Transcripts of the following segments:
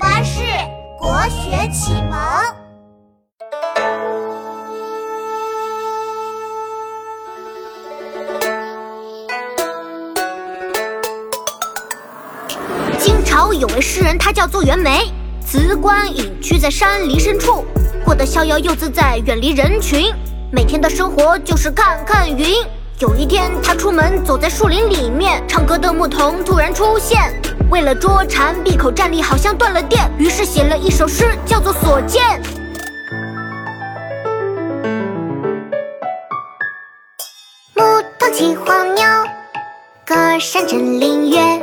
巴士国学启蒙。清朝有位诗人，他叫做袁枚，辞官隐居在山林深处，过得逍遥又自在，远离人群。每天的生活就是看看云。有一天，他出门走在树林里面，唱歌的牧童突然出现，为了捉蝉，闭口站立，好像断了电，于是写了一首诗，叫做《所见》。牧童骑黄牛，歌声振林樾。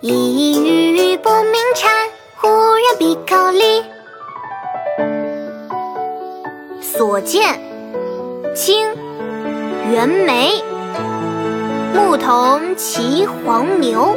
一语不鸣蝉，忽然闭口立。所见，清。袁枚，牧童骑黄牛，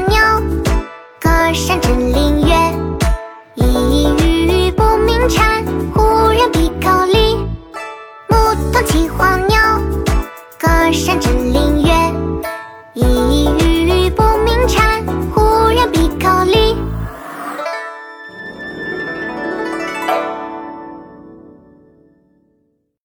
牛，歌声振林月。一语不鸣蝉，忽然闭口立。牧童骑黄牛，歌声振林。